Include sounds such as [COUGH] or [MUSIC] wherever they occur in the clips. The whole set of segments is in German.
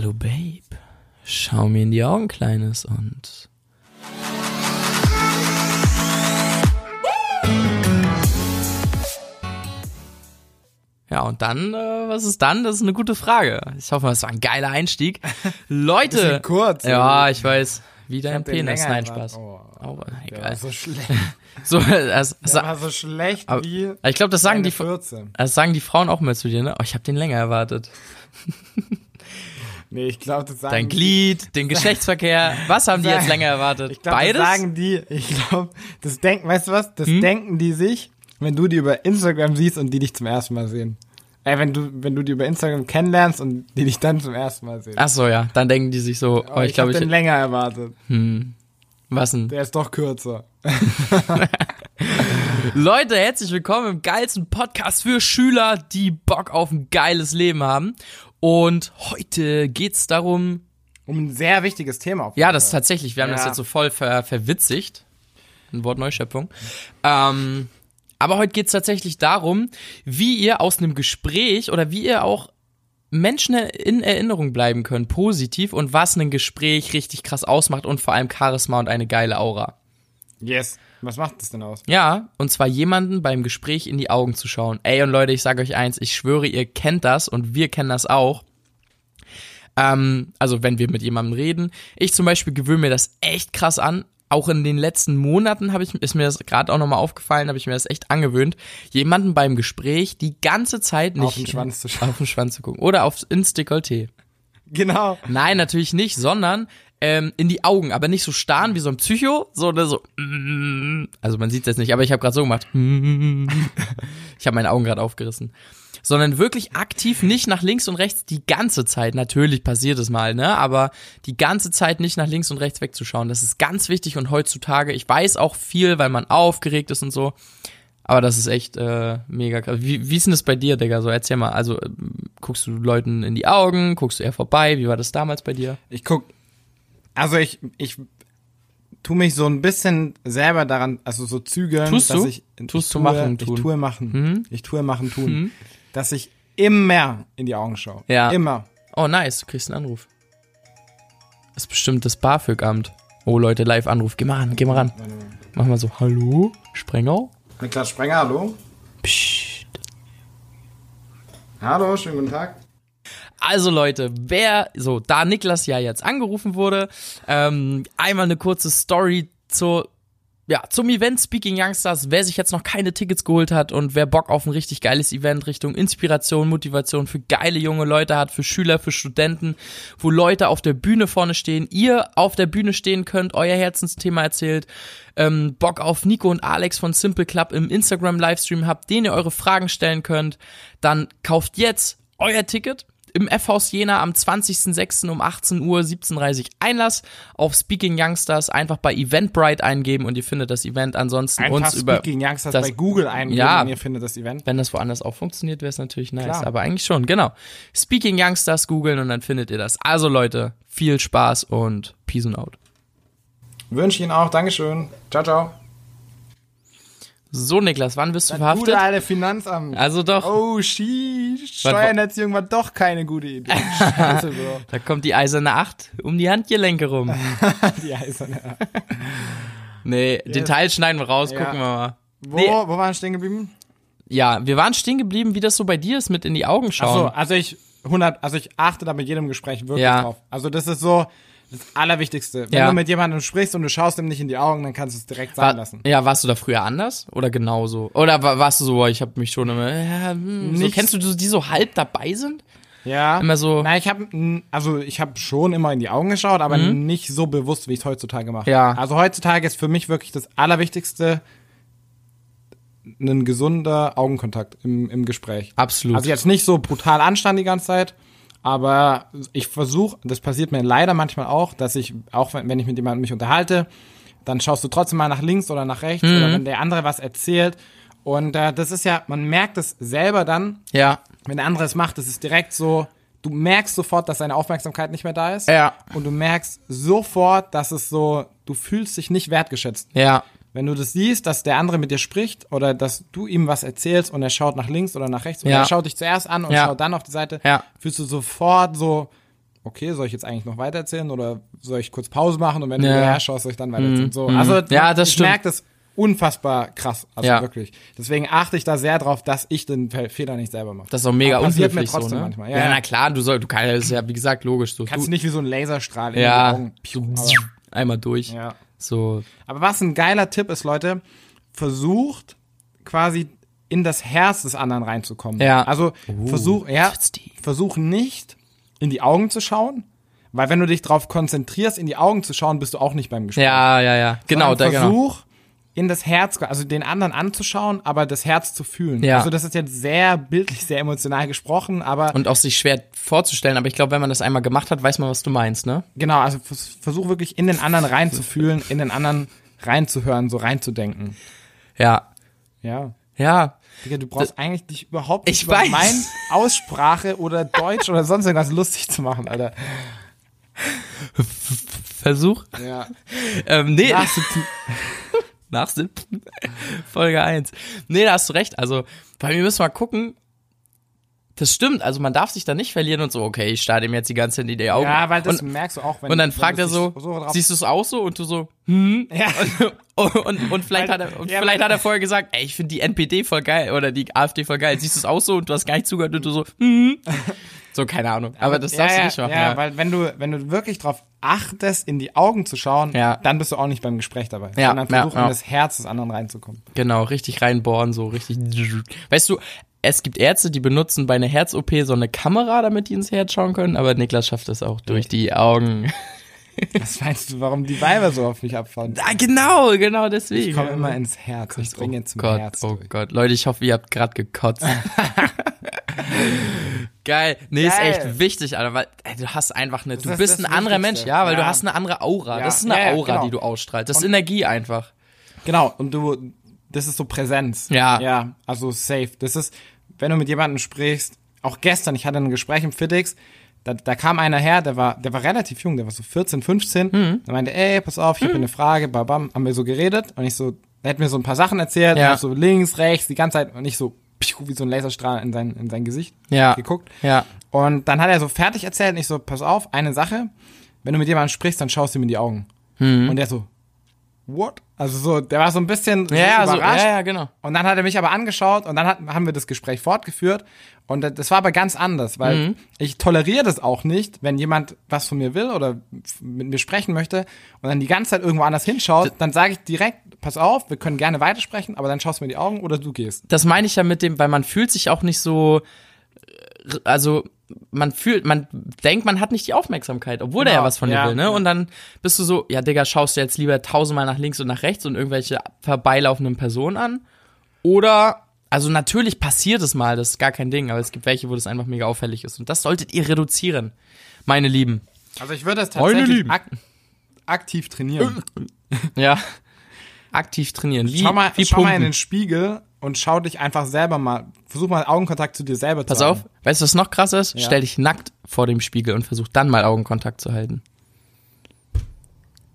Hallo Babe, schau mir in die Augen, Kleines, und Ja, und dann, äh, was ist dann? Das ist eine gute Frage. Ich hoffe, das war ein geiler Einstieg. [LAUGHS] Leute. Bisschen kurz, Ja, ich weiß. Wie dein Penis. Nein. Spaß. Oh, Oh, egal. so [LAUGHS] schlecht. So, war so schlecht aber- wie ich glaube, das sagen die, 14. das sagen die Frauen auch mal zu dir, ne? Oh, ich habe den länger erwartet. [LAUGHS] Nee, ich glaube, das sagen Dein Glied, den [LAUGHS] Geschlechtsverkehr. Was haben die jetzt länger erwartet? Ich glaube, das Beides? sagen die, ich glaube, das denken, weißt du was? Das Hm? denken die sich, wenn du die über Instagram siehst und die dich zum ersten Mal sehen. Ey, wenn du, wenn du die über Instagram kennenlernst und die dich dann zum ersten Mal sehen. Ach so, ja. Dann denken die sich so, oh, Aber ich glaube, hab ich, den länger erwartet. hm, was denn? Der ist doch kürzer. [LAUGHS] Leute, herzlich willkommen im geilsten Podcast für Schüler, die Bock auf ein geiles Leben haben. Und heute geht's darum, Um ein sehr wichtiges Thema auf ja, das ist tatsächlich, wir haben das Ja. jetzt so voll ver verwitzigt. Ein Wort Neuschöpfung. Ähm, aber heute geht's tatsächlich darum, wie ihr aus einem Gespräch oder wie ihr auch Menschen in Erinnerung bleiben könnt, positiv und was ein Gespräch richtig krass ausmacht und vor allem Charisma und eine geile Aura. Yes. Was macht das denn aus? Ja, und zwar jemanden beim Gespräch in die Augen zu schauen. Ey, und Leute, ich sage euch eins, ich schwöre, ihr kennt das und wir kennen das auch. Ähm, also wenn wir mit jemandem reden. Ich zum Beispiel gewöhne mir das echt krass an. Auch in den letzten Monaten habe ich, ist mir das gerade auch nochmal aufgefallen, habe ich mir das echt angewöhnt, jemanden beim Gespräch die ganze Zeit nicht Auf den Schwanz zu [LAUGHS] schauen. auf den Schwanz zu gucken. Oder aufs ins Dekolleté. Genau. Nein, natürlich nicht, sondern ähm, in die Augen, aber nicht so starren wie so ein Psycho, so. mm, Also man sieht es jetzt nicht, aber ich habe gerade so gemacht. [LAUGHS] Ich habe meine Augen gerade aufgerissen. Sondern wirklich aktiv nicht nach links und rechts die ganze Zeit. Natürlich passiert es mal, ne? Aber die ganze Zeit nicht nach links und rechts wegzuschauen. Das ist ganz wichtig und heutzutage, ich weiß auch viel, weil man aufgeregt ist und so. Aber das ist echt äh, mega krass. Wie, wie ist denn das bei dir, Digga? So, erzähl mal. Also, ähm, guckst du Leuten in die Augen? Guckst du eher vorbei? Wie war das damals bei dir? Ich guck, also ich, ich tu mich so ein bisschen selber daran, also so zügeln, Tust dass du? ich, Tust ich tue, machen, ich tun? tue machen, Mhm. ich tue machen, tun, Mhm. dass ich immer in die Augen schaue. Ja. Immer. Oh, nice, du kriegst einen Anruf. Das ist bestimmt das BAföG-Amt. Oh, Leute, Live-Anruf. Geh mal ran, geh mal ran. Mach mal so, hallo, Sprengau? Niklas Sprenger, hallo. Psst. Hallo, schönen guten Tag. Also Leute, wer, so, da Niklas ja jetzt angerufen wurde, ähm, einmal eine kurze Story zur, ja, zum Event Speaking Youngsters, wer sich jetzt noch keine Tickets geholt hat und wer Bock auf ein richtig geiles Event Richtung Inspiration, Motivation für geile junge Leute hat, für Schüler, für Studenten, wo Leute auf der Bühne vorne stehen, ihr auf der Bühne stehen könnt, euer Herzensthema erzählt, ähm, Bock auf Nico und Alex von Simple Club im Instagram Livestream habt, denen ihr eure Fragen stellen könnt, dann kauft jetzt euer Ticket im F-Haus Jena am 20.06. um 18 Uhr, 17.30 Uhr Einlass auf Speaking Youngsters. Einfach bei Eventbrite eingeben und ihr findet das Event. Ansonsten Einfach uns über, Speaking Youngsters das- bei Google eingeben Ja. und ihr findet das Event. wenn das woanders auch funktioniert, wäre es natürlich nice. Klar. Aber eigentlich schon, genau. Speaking Youngsters googeln und dann findet ihr das. Also Leute, viel Spaß und Peace and out. Wünsche ich Ihnen auch. Dankeschön. Ciao, ciao. So, Niklas, wann bist du Das verhaftet? gute alte Finanzamt. Also doch, Oh, sheesh. Steuererziehung war doch keine gute Idee. [LAUGHS] Scheiße, Bro. da kommt die eiserne Acht um die Handgelenke rum. [LAUGHS] Die eiserne. [LAUGHS] Nee, den Teil schneiden wir raus, Ja. gucken wir mal. Wo, Nee. wo waren wir stehen geblieben? Ja, wir waren stehen geblieben, wie das so bei dir ist, mit in die Augen Ach schauen. so, also ich 100, also ich achte da mit jedem Gespräch wirklich Ja. drauf. Also das ist so das Allerwichtigste. Wenn Ja. du mit jemandem sprichst und du schaust ihm nicht in die Augen, dann kannst du es direkt sein War, lassen. ja, warst du da früher anders oder genauso? Oder wa- warst du so, ich habe mich schon immer, ja, hm, so, kennst du die, so halb dabei sind? Ja. Immer so, Na, ich habe also ich habe schon immer in die Augen geschaut, aber nicht so bewusst, wie ich es heutzutage mache. Mhm. Ja. Also heutzutage ist für mich wirklich das Allerwichtigste ein gesunder Augenkontakt im, im Gespräch. absolut. Also jetzt nicht so brutal anstand die ganze Zeit, aber ich versuche, das passiert mir leider manchmal auch, dass ich, auch wenn, wenn ich mit jemandem mich unterhalte, dann schaust du trotzdem mal nach links oder nach rechts Mhm. oder wenn der andere was erzählt. Und äh, das ist ja, man merkt es selber dann, ja, wenn der andere es macht, das ist direkt so, du merkst sofort, dass seine Aufmerksamkeit nicht mehr da ist. ja, Und du merkst sofort, dass es so, du fühlst dich nicht wertgeschätzt. ja, Wenn du das siehst, dass der andere mit dir spricht oder dass du ihm was erzählst und er schaut nach links oder nach rechts oder Ja. er schaut dich zuerst an und Ja. schaut dann auf die Seite, Ja. fühlst du sofort so, okay, soll ich jetzt eigentlich noch weitererzählen oder soll ich kurz Pause machen und wenn du hinterher schaust, soll ich dann weitererzählen? So, also Ja, das ich stimmt. merke das unfassbar krass, also wirklich. Deswegen achte ich da sehr drauf, dass ich den Fe- Fehler nicht selber mache. Das ist auch mega Aber passiert mir unhöflich so, trotzdem ne? manchmal. Ja, na klar, du soll, du kannst, das ist ja, wie gesagt, logisch so. Kannst du, nicht wie so ein Laserstrahl in ja, die Augen. Piu, einmal durch. ja. So, aber was ein geiler Tipp ist, Leute, versucht quasi in das Herz des anderen reinzukommen. Ja. Also versuch, ja, versuch nicht in die Augen zu schauen, weil wenn du dich darauf konzentrierst, in die Augen zu schauen, bist du auch nicht beim Gespräch. ja, ja, ja, genau, da, Sondern genau. In das Herz, also den anderen anzuschauen, aber das Herz zu fühlen. Ja. Also das ist jetzt sehr bildlich, sehr emotional gesprochen, aber Und auch sich schwer vorzustellen, aber ich glaube, wenn man das einmal gemacht hat, weiß man, was du meinst, ne? genau, also vers- versuch wirklich in den anderen reinzufühlen, in den anderen reinzuhören, so reinzudenken. Ja. Ja. Ja. Digga, du brauchst eigentlich dich überhaupt nicht Ich über weiß. meine Aussprache oder Deutsch oder sonst irgendwas lustig zu machen, Alter. Versuch. Ja. Ähm, nee. Nachsitzen. Nachsitzen. [LAUGHS] Folge 1. Nee, da hast du recht. Also, bei mir müssen wir mal gucken. Das stimmt. Also, man darf sich da nicht verlieren und so, okay, ich starte ihm jetzt die ganze Zeit in die Augen. Ja, weil das und, merkst du auch, wenn und dann wenn fragt er so, drauf- siehst du es auch so? Und du so, hm? Ja. [LAUGHS] Und, und, und vielleicht, hat er, und Ja, vielleicht hat er vorher gesagt, ey, ich finde die NPD voll geil oder die AfD voll geil. Siehst du es auch so und du hast gar nicht zugehört und du so, hm? [LAUGHS] So, keine Ahnung. Aber das darfst ja, du nicht ja, machen. Ja, Ja, weil wenn du, wenn du wirklich drauf achtest, in die Augen zu schauen, Ja. dann bist du auch nicht beim Gespräch dabei. Ja, Sondern ja, versuch ja. in das Herz des anderen reinzukommen. Genau, richtig reinbohren, so richtig. Weißt du, es gibt Ärzte, die benutzen bei einer Herz-OP so eine Kamera, damit die ins Herz schauen können, aber Niklas schafft das auch durch die Augen. Was meinst du, warum die Weiber so auf mich abfahren? Ah, genau, genau deswegen. Ich komme immer ins Herz. Ich dringe oh zum Gott, Herz. Oh durch. Gott, Leute, ich hoffe, ihr habt gerade gekotzt. [LAUGHS] Geil. Nee, ist Geil. echt wichtig, Alter, weil ey, du hast einfach eine, du ist bist das ein anderer. Mensch, ja, weil du Ja. hast eine andere Aura. Ja. Das ist eine Ja, Aura, genau. die du ausstrahlst. Das ist Energie einfach. Genau, und du, das ist so Präsenz. Ja. Ja, also safe. Das ist, wenn du mit jemandem sprichst, auch gestern, ich hatte ein Gespräch im FitX, da, da kam einer her, der war, der war relativ jung, der war so 14, 15. Mhm. Der meinte, ey, pass auf, ich habe eine Frage, babam, haben wir so geredet und ich so, er hat mir so ein paar Sachen erzählt, Ja. so links, rechts, die ganze Zeit und ich so, wie so ein Laserstrahl in sein, in sein Gesicht Ja. geguckt. Ja. Und dann hat er so fertig erzählt und ich so, pass auf, eine Sache, wenn du mit jemandem sprichst, dann schaust du ihm in die Augen. Mhm. Und der so, what? Also so, der war so ein bisschen Ja, so, überrascht. ja, ja, genau. Und dann hat er mich aber angeschaut und dann hat, haben wir das Gespräch fortgeführt. Und das war aber ganz anders, weil Mhm. ich toleriere das auch nicht, wenn jemand was von mir will oder mit mir sprechen möchte und dann die ganze Zeit irgendwo anders hinschaut, dann sage ich direkt, pass auf, wir können gerne weitersprechen, aber dann schaust du mir die Augen oder du gehst. das meine ich ja mit dem, weil man fühlt sich auch nicht so, äh, also man fühlt, man denkt, man hat nicht die Aufmerksamkeit, obwohl der Genau, ja was von dir ja, will, ne? Und dann bist du so, ja, Digga, schaust du jetzt lieber tausendmal nach links und nach rechts und irgendwelche vorbeilaufenden Personen an? Oder, also natürlich passiert es mal, das ist gar kein Ding, aber es gibt welche, wo das einfach mega auffällig ist. Und das solltet ihr reduzieren, meine Lieben. Also ich würde das tatsächlich ak aktiv trainieren. Ja. Aktiv trainieren. Wie, schau mal, wie schau mal in den Spiegel und schau dich einfach selber mal, versuch mal Augenkontakt zu dir selber Pass zu auf, haben. weißt du, was noch krass ist? Ja. Stell dich nackt vor dem Spiegel und versuch dann mal Augenkontakt zu halten.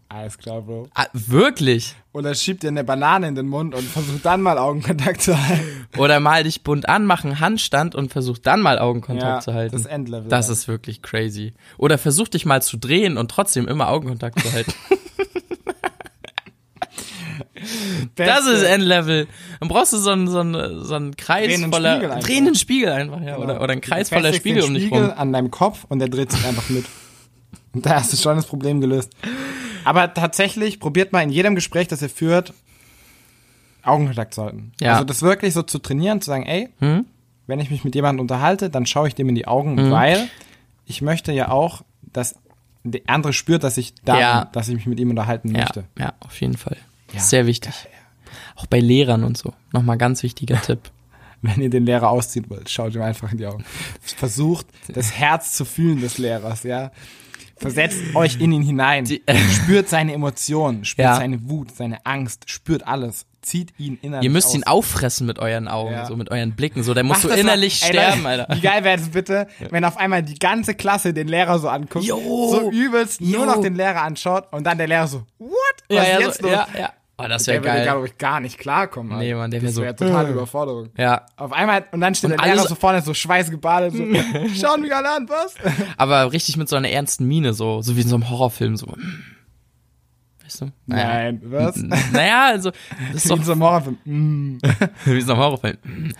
Alles klar, Bro. Ah, wirklich? Oder schieb dir eine Banane in den Mund und versuch dann mal Augenkontakt zu halten. Oder mal dich bunt an, mach einen Handstand und versuch dann mal Augenkontakt zu halten. das ist Endlevel. Das ist wirklich crazy. Oder versuch dich mal zu drehen und trotzdem immer Augenkontakt zu halten. [LAUGHS] Das Beste. ist Endlevel. Dann brauchst du so einen, so einen, so einen Kreis Drehenden voller, Spiegel einfach. drehenden Spiegel einfach, ja. Oder, oder einen Kreis voller Spiegel um dich Spiegel rum. an deinem Kopf und der dreht sich einfach mit. Und da hast du schon das Problem gelöst. Aber tatsächlich probiert mal in jedem Gespräch, das ihr führt, Augenkontakt zu halten. Ja. Also das wirklich so zu trainieren, zu sagen, ey, Hm? wenn ich mich mit jemandem unterhalte, dann schaue ich dem in die Augen, weil ich möchte ja auch, dass der andere spürt, dass ich da Ja. dass ich mich mit ihm unterhalten Ja, möchte. ja, auf jeden Fall. Ja. Sehr wichtig. Auch bei Lehrern und so. Nochmal ganz wichtiger [LAUGHS] Tipp. Wenn ihr den Lehrer ausziehen wollt, schaut ihm einfach in die Augen. Versucht, das Herz zu fühlen des Lehrers, ja. Versetzt euch in ihn hinein. Die- [LAUGHS] spürt seine Emotionen, spürt Ja. seine Wut, seine Angst, spürt alles. Zieht ihn innerlich Ihr müsst aus. ihn auffressen mit euren Augen, Ja. so mit euren Blicken. So, der muss so innerlich mal- Ey, sterben, da- Alter. Wie geil wäre es bitte, [LAUGHS] wenn auf einmal die ganze Klasse den Lehrer so anguckt, Jo. so übelst nur Jo. noch den Lehrer anschaut und dann der Lehrer so, what? Was Ja, ist ja, jetzt so, los? Oh, das Der wäre würde, geil. glaube ich, gar nicht klarkommen. Nee, Mann, der wär das so- wäre totale [LAUGHS] Überforderung. Ja, Auf einmal, und dann steht Und der Lehrer so vorne, so schweißgebadet, so, [LAUGHS] [LAUGHS] schauen mich alle an, was? aber richtig mit so einer ernsten Miene, so, so wie in so einem Horrorfilm, so. Weißt du? Naja. Nein, was? Naja, also, das ist Wie doch in so einem Horrorfilm. Wie in so einem Horrorfilm.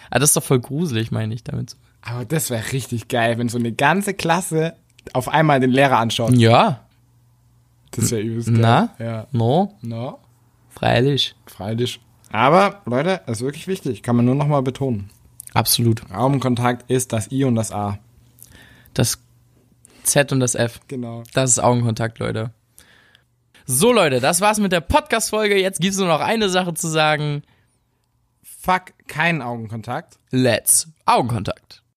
Ah, das ist doch voll gruselig, meine ich damit. Aber das wäre richtig geil, wenn so eine ganze Klasse auf einmal den Lehrer anschaut. Ja, Das wäre übelst geil. na, Ja. no, No, freilich. freilich. Aber, Leute, ist wirklich wichtig. Kann man nur nochmal betonen. Absolut. Augenkontakt ist das I und das A. Das Z und das F. Genau. Das ist Augenkontakt, Leute. So, Leute, das war's mit der Podcast-Folge. Jetzt gibt's nur noch eine Sache zu sagen. Fuck, keinen Augenkontakt. Let's Augenkontakt.